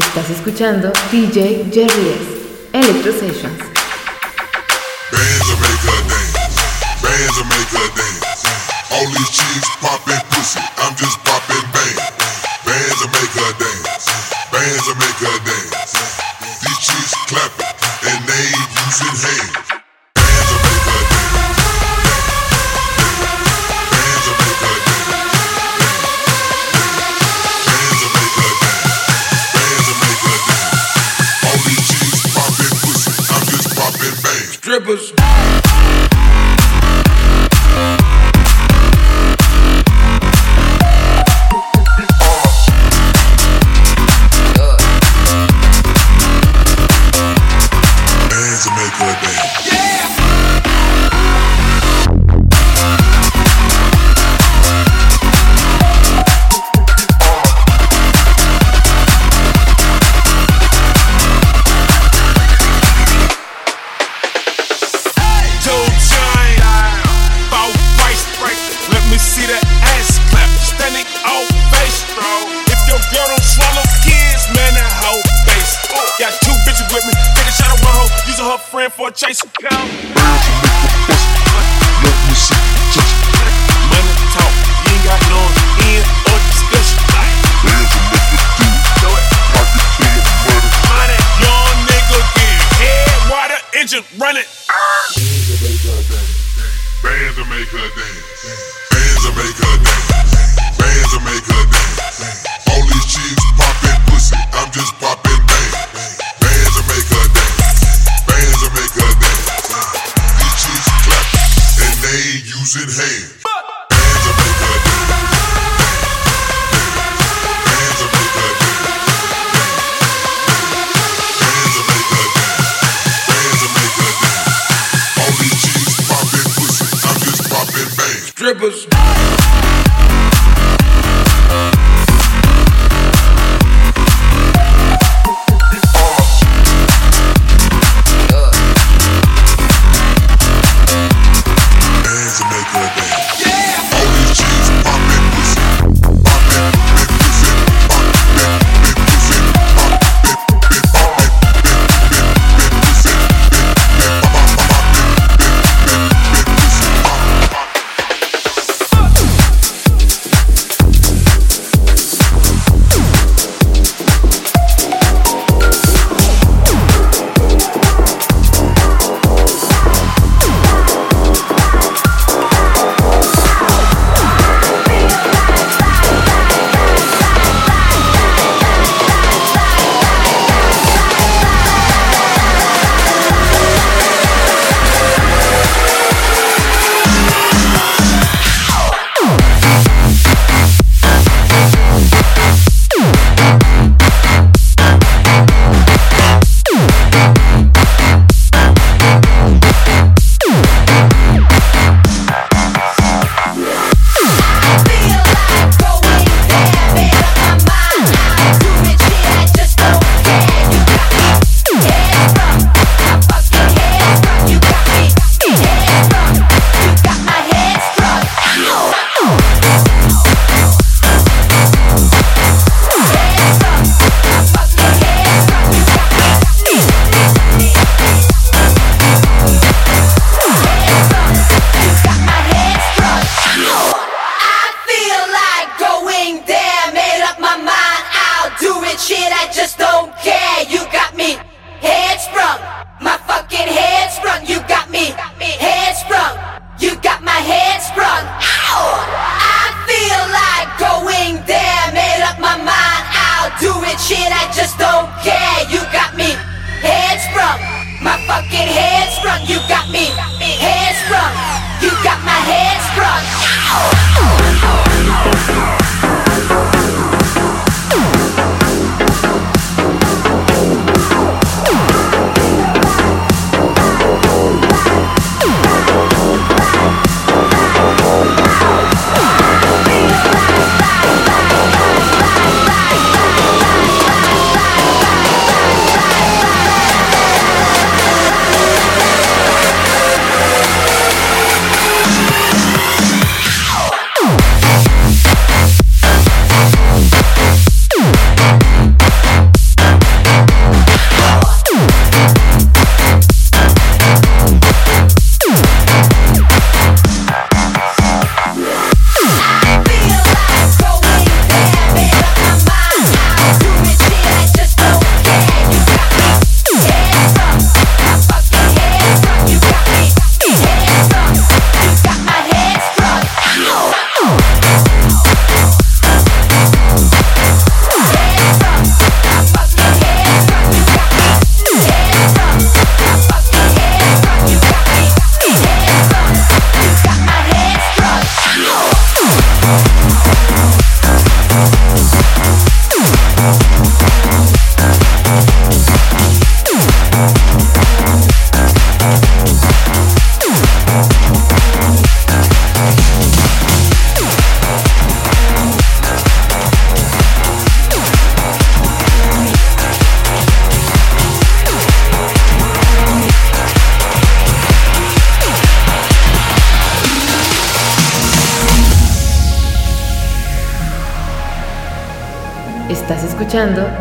Estás escuchando DJ Jerry's Electro Sessions. Bands will make her dance. Bands will make her dance. All these cheeks popping pussy. I'm just popping bands. Bands will make her dance. Bands will make her dance. These cheeks clapping and they ain't using hands.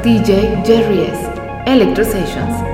DJ Jerry's Electro Sessions.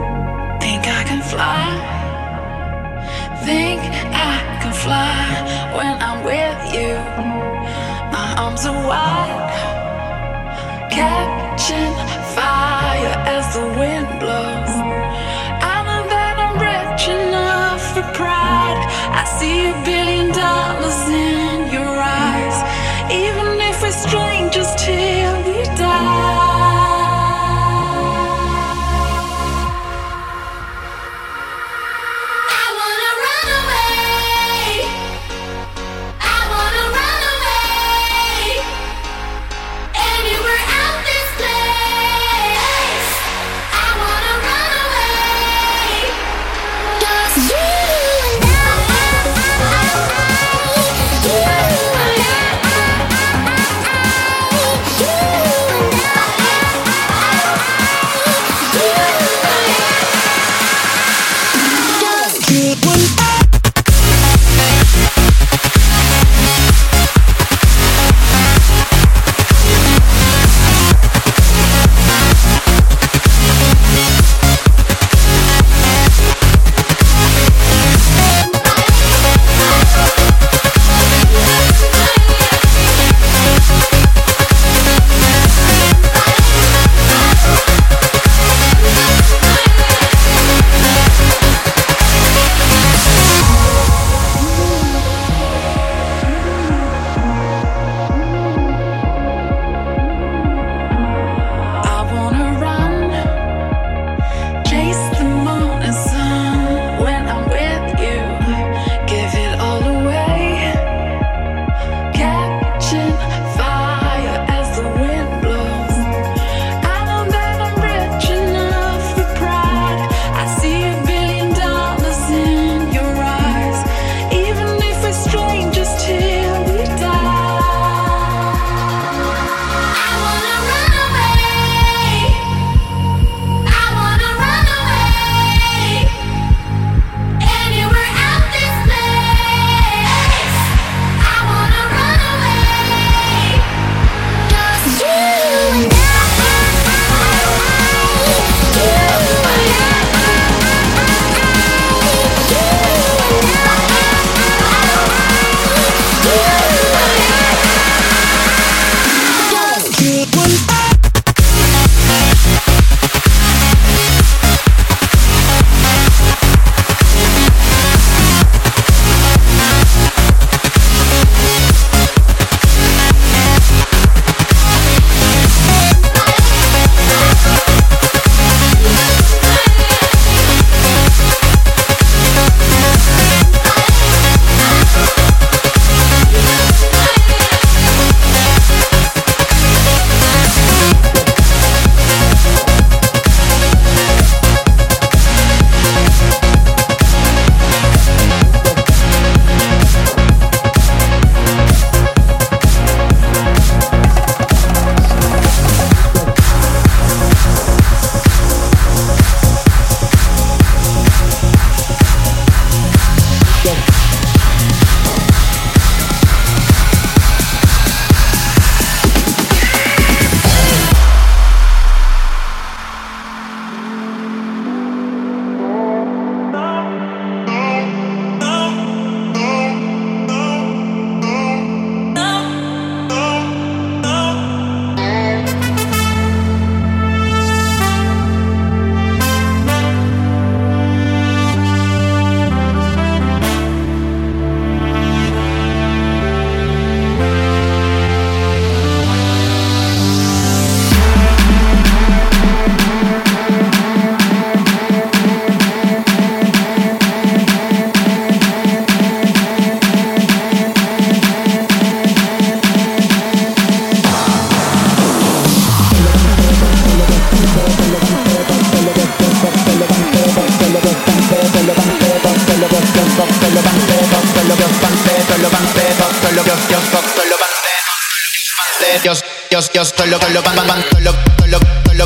yo, yo solo, solo, bam, bam, solo, solo, solo,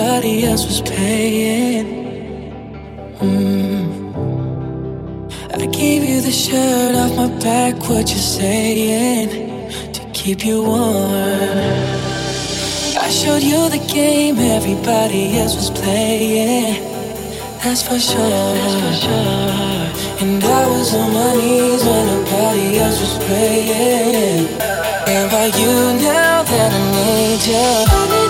Nobody else was paying. Mm. I gave you the shirt off my back, what you saying? To keep you warm. I showed you the game everybody else was playing. That's for sure. That's for sure. And I was on my knees when nobody else was praying. And by you now that I need you?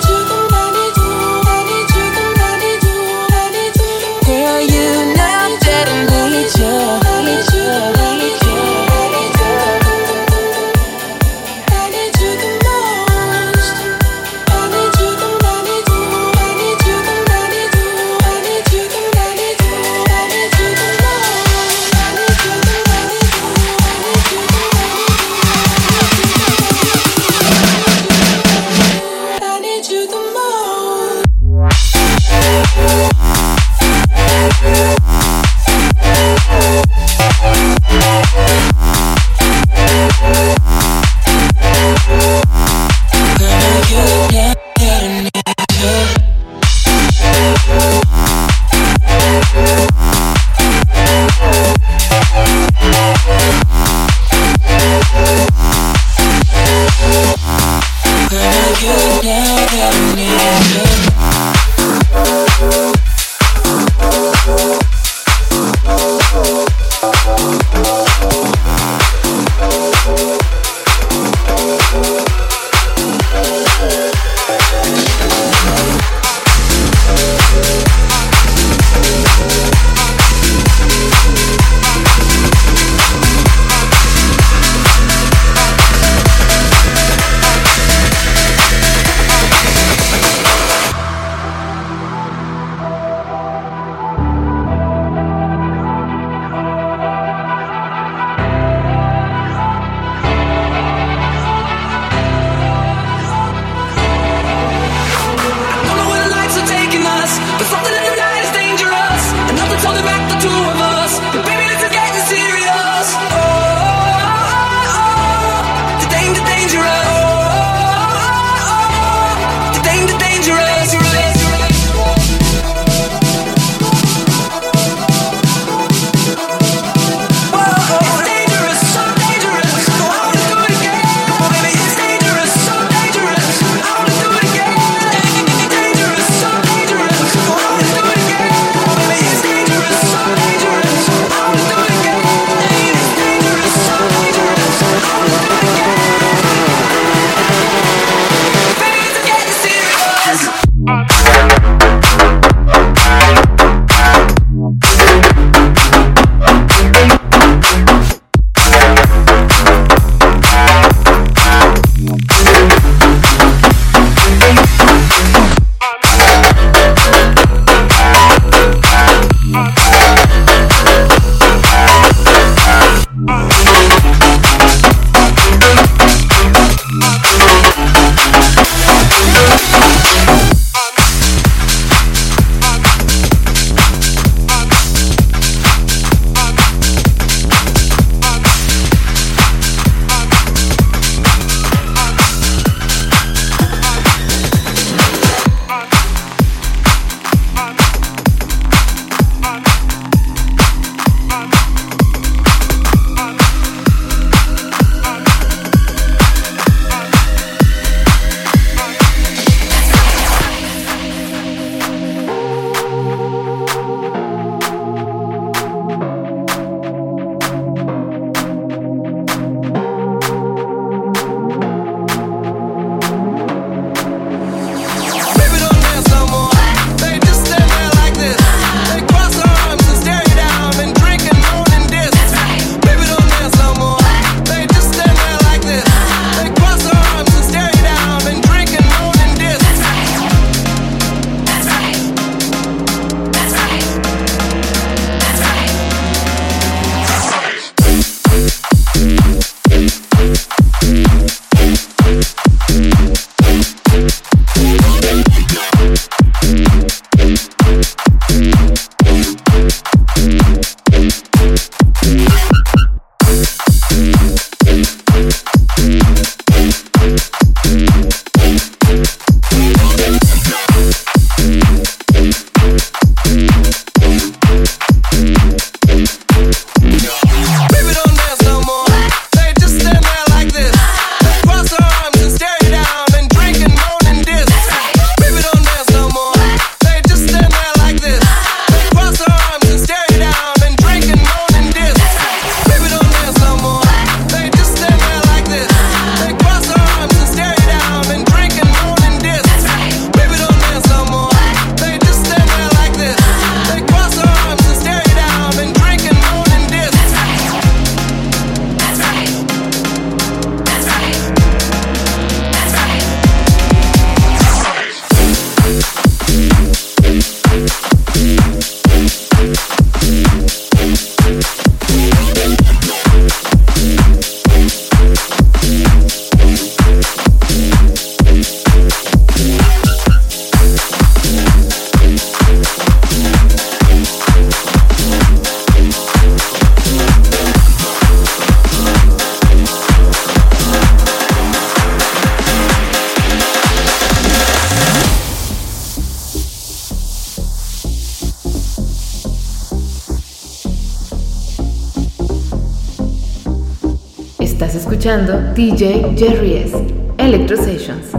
Escuchando DJ Jerry's Electro Sessions.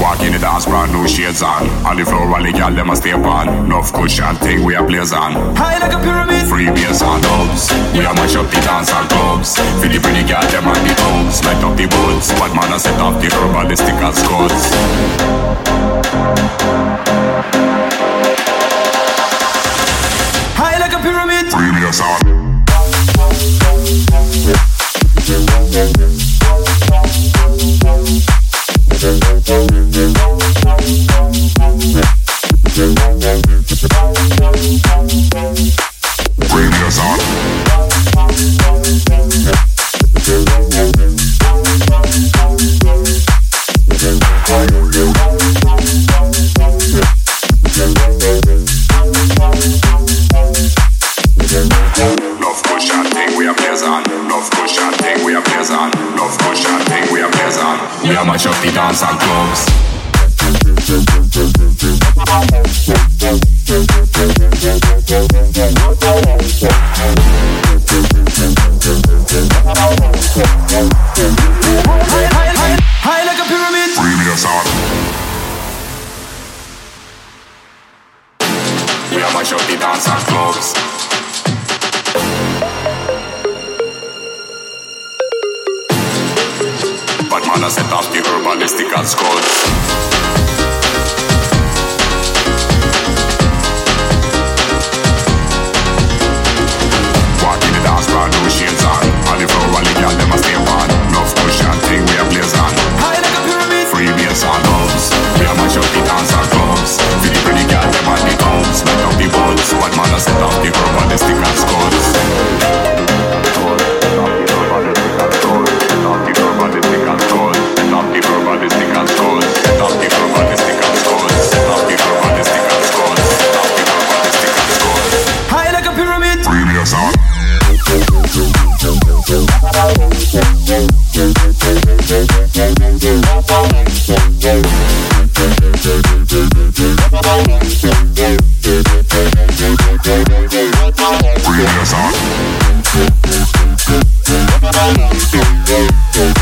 Walk in the dance, brand new shades on. On the floor, all the gal them a stay on. Enough cushion thing we a blaze on. High like a pyramid. Free bass and dubs. We a mash up the dance and clubs. For the pretty gal them on the tubs. Light up the woods. Bad man a set off the herbalistic and scuds. High like a pyramid. Free bass on. Música Love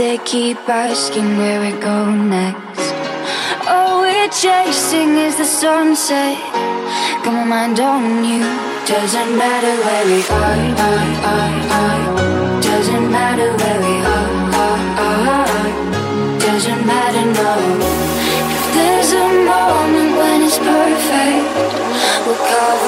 they keep asking where we go next. All we're chasing is the sunset. Got my mind on you. Doesn't matter where we are, are, are, are. Doesn't matter where we are, are, are. Doesn't matter, no. If there's a moment when it's perfect, we'll cover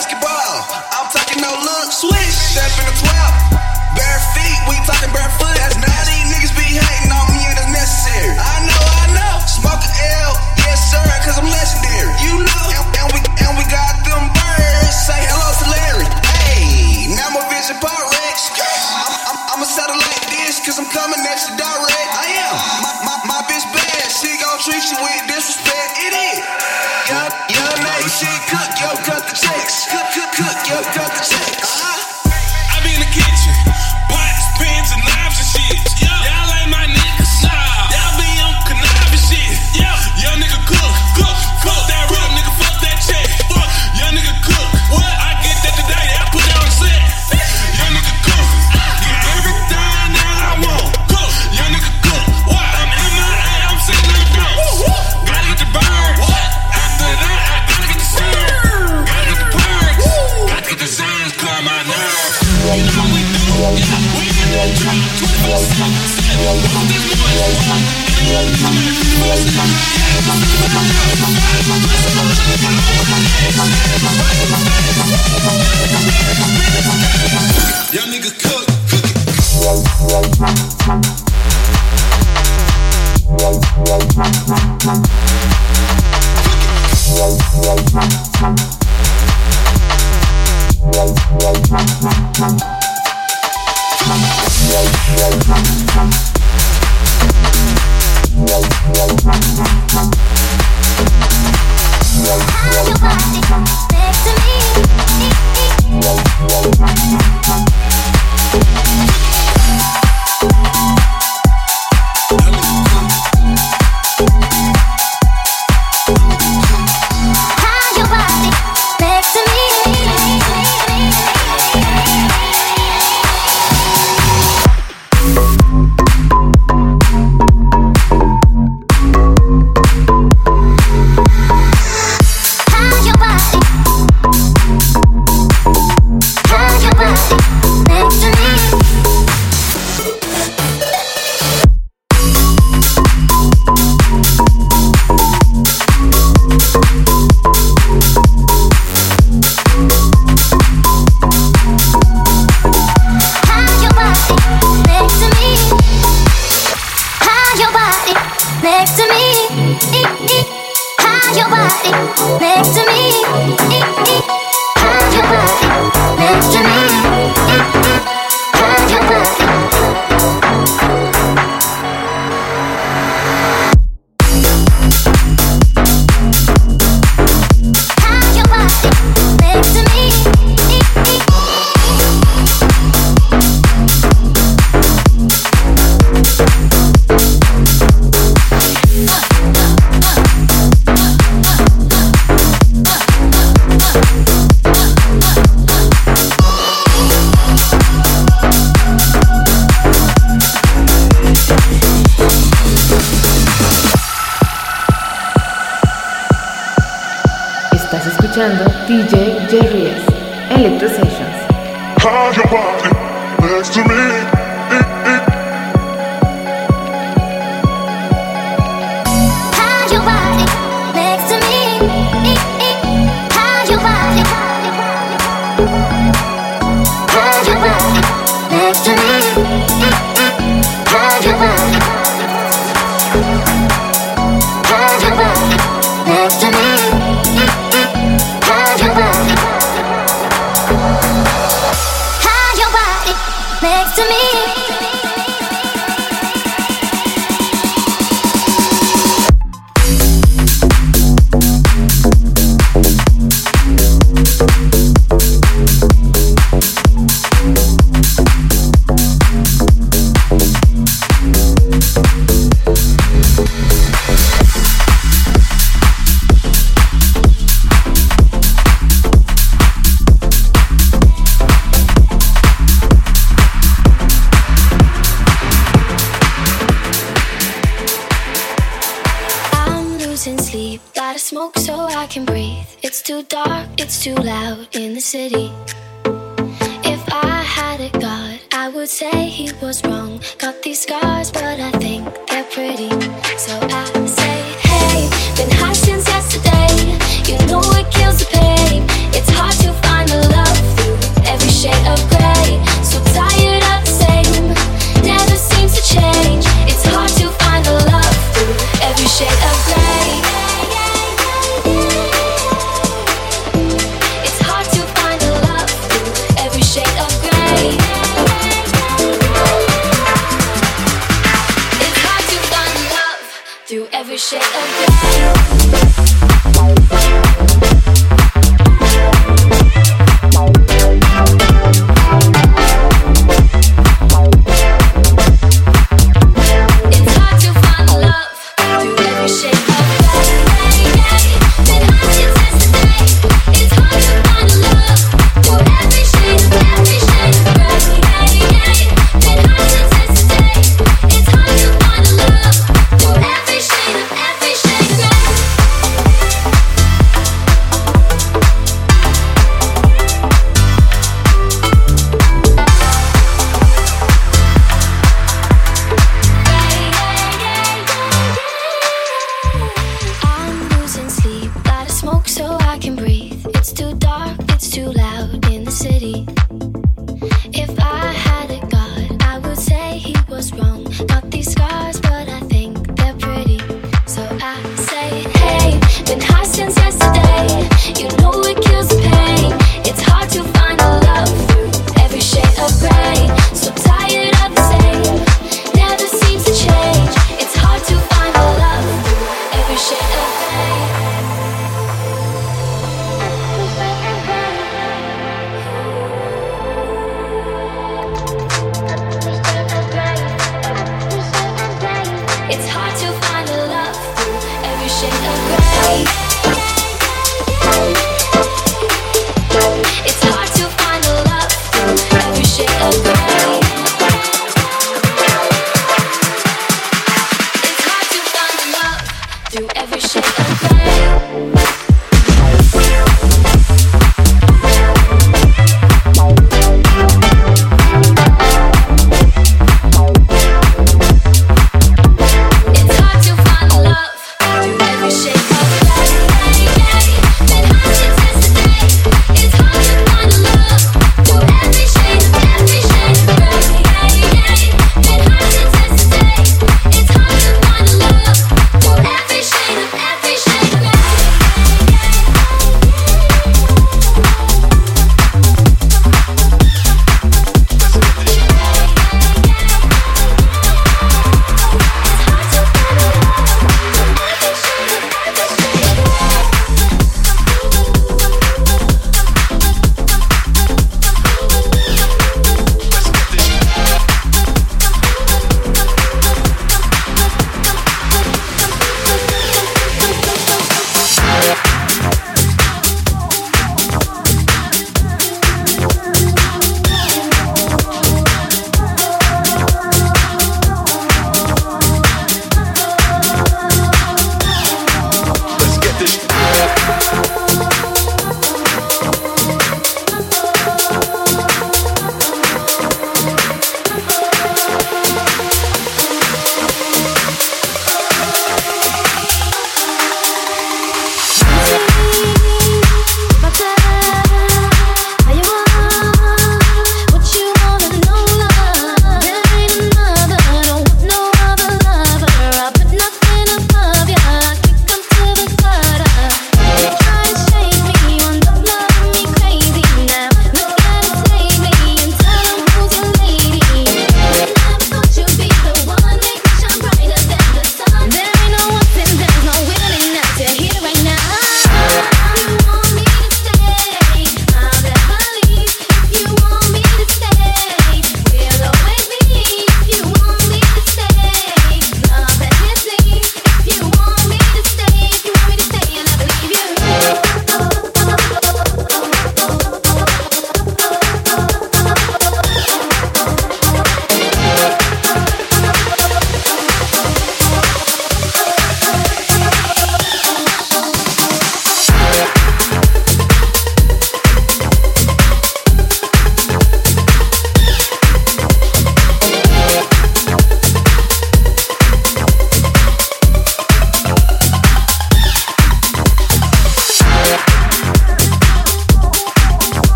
basketball. I'm talking no look, switch, step in the 12. Bare feet, we talking barefoot, that's your body.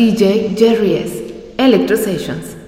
DJ Jerry's Electro Sessions.